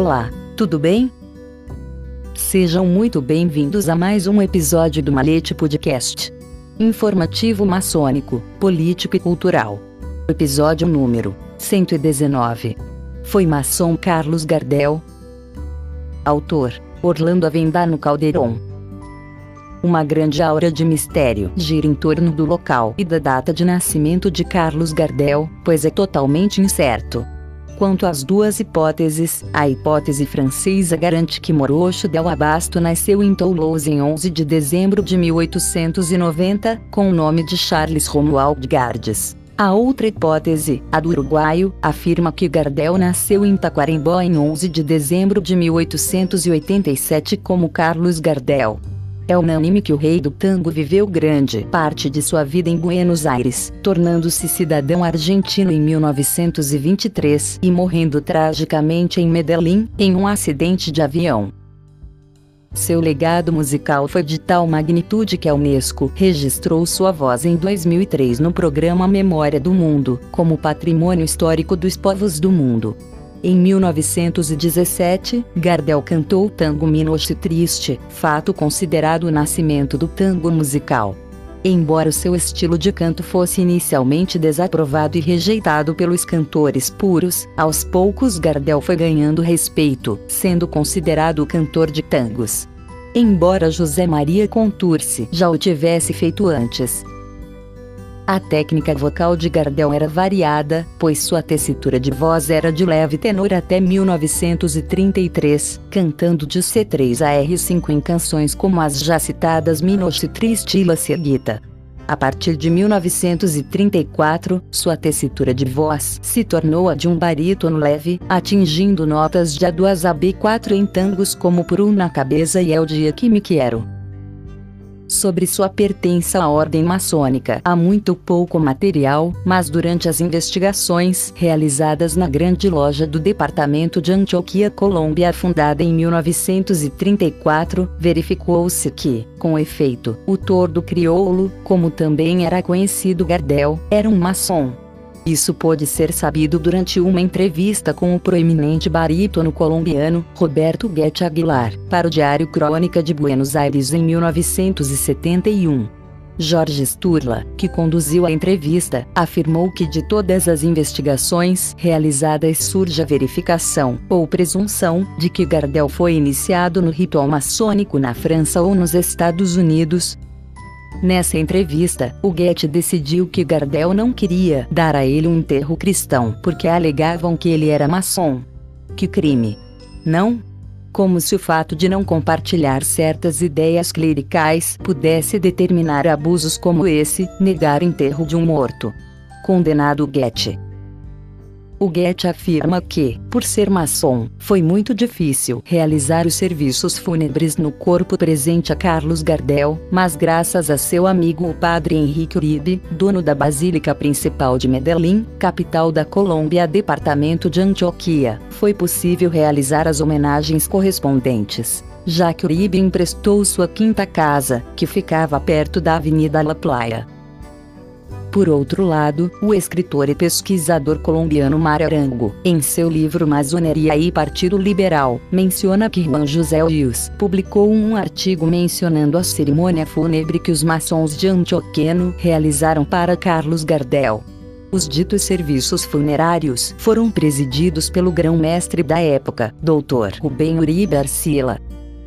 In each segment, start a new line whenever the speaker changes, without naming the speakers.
Olá, tudo bem? Sejam muito bem-vindos a mais um episódio do Malete Podcast. Informativo maçônico, político e cultural. Episódio número 119. Foi maçom Carlos Gardel. Autor: Orlando Avendano Calderon. Uma grande aura de mistério gira em torno do local e da data de nascimento de Carlos Gardel, pois é totalmente incerto. Quanto às duas hipóteses, a hipótese francesa garante que Morocho del Abasto nasceu em Toulouse em 11 de dezembro de 1890, com o nome de Charles Romuald Gardes. A outra hipótese, a do uruguaio, afirma que Gardel nasceu em Taquarembó em 11 de dezembro de 1887 como Carlos Gardel. É unânime que o rei do tango viveu grande parte de sua vida em Buenos Aires, tornando-se cidadão argentino em 1923 e morrendo tragicamente em Medellín, em um acidente de avião. Seu legado musical foi de tal magnitude que a Unesco registrou sua voz em 2003 no programa Memória do Mundo, como Patrimônio Histórico dos Povos do Mundo. Em 1917, Gardel cantou o tango Minoche Triste, fato considerado o nascimento do tango musical. Embora o seu estilo de canto fosse inicialmente desaprovado e rejeitado pelos cantores puros, aos poucos Gardel foi ganhando respeito, sendo considerado o cantor de tangos. Embora José Maria Contursi já o tivesse feito antes, a técnica vocal de Gardel era variada, pois sua tessitura de voz era de leve tenor até 1933, cantando de C3 a R5 em canções como as já citadas Minoche Triste e La Seguita. A partir de 1934, sua tessitura de voz se tornou a de um barítono leve, atingindo notas de A2 a B4 em tangos como Por um na Cabeça e É o Dia Que Me Quero sobre sua pertença à ordem maçônica. Há muito pouco material, mas durante as investigações realizadas na Grande Loja do Departamento de Antioquia, Colômbia, fundada em 1934, verificou-se que, com efeito, o tordo crioulo, como também era conhecido Gardel, era um maçom. Isso pôde ser sabido durante uma entrevista com o proeminente barítono colombiano Roberto Guete Aguilar, para o Diário Crônica de Buenos Aires em 1971. Jorge Sturla, que conduziu a entrevista, afirmou que de todas as investigações realizadas surge a verificação, ou presunção, de que Gardel foi iniciado no ritual maçônico na França ou nos Estados Unidos, Nessa entrevista, o Goethe decidiu que Gardel não queria dar a ele um enterro cristão porque alegavam que ele era maçom. Que crime! Não? Como se o fato de não compartilhar certas ideias clericais pudesse determinar abusos como esse, negar enterro de um morto. Condenado Goethe. O Goethe afirma que, por ser maçom, foi muito difícil realizar os serviços fúnebres no corpo presente a Carlos Gardel, mas graças a seu amigo o padre Henrique Uribe, dono da Basílica Principal de Medellín, capital da Colômbia, departamento de Antioquia, foi possível realizar as homenagens correspondentes já que Uribe emprestou sua quinta casa, que ficava perto da Avenida La Playa. Por outro lado, o escritor e pesquisador colombiano Mário Arango, em seu livro Masoneria e Partido Liberal, menciona que Juan José Rios publicou um artigo mencionando a cerimônia fúnebre que os maçons de Antioqueno realizaram para Carlos Gardel. Os ditos serviços funerários foram presididos pelo grão-mestre da época, Dr. Rubem Uribe Arcila,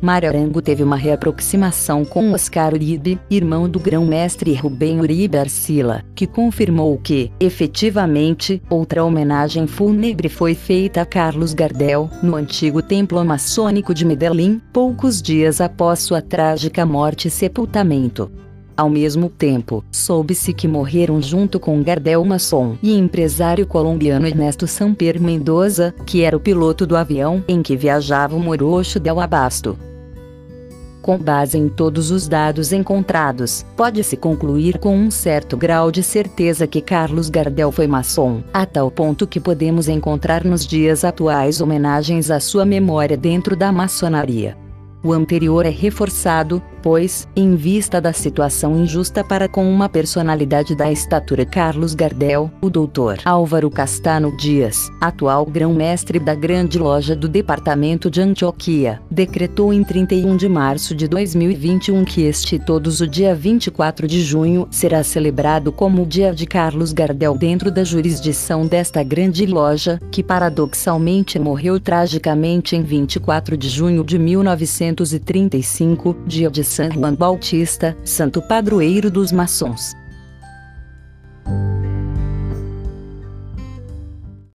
Mário Arango teve uma reaproximação com Oscar Uribe, irmão do grão-mestre Rubem Uribe Arcila, que confirmou que, efetivamente, outra homenagem fúnebre foi feita a Carlos Gardel, no antigo templo maçônico de Medellín, poucos dias após sua trágica morte e sepultamento. Ao mesmo tempo, soube-se que morreram junto com Gardel maçom e empresário colombiano Ernesto Samper Mendoza, que era o piloto do avião em que viajava o Morocho del Abasto. Com base em todos os dados encontrados, pode-se concluir com um certo grau de certeza que Carlos Gardel foi maçom, a tal ponto que podemos encontrar nos dias atuais homenagens à sua memória dentro da maçonaria. O anterior é reforçado, pois, em vista da situação injusta para com uma personalidade da estatura Carlos Gardel, o doutor Álvaro Castano Dias, atual grão-mestre da grande loja do departamento de Antioquia, decretou em 31 de março de 2021 que este todos o dia 24 de junho será celebrado como o dia de Carlos Gardel dentro da jurisdição desta grande loja, que paradoxalmente morreu tragicamente em 24 de junho de 1900 1935, dia de San Juan Bautista, santo padroeiro dos maçons.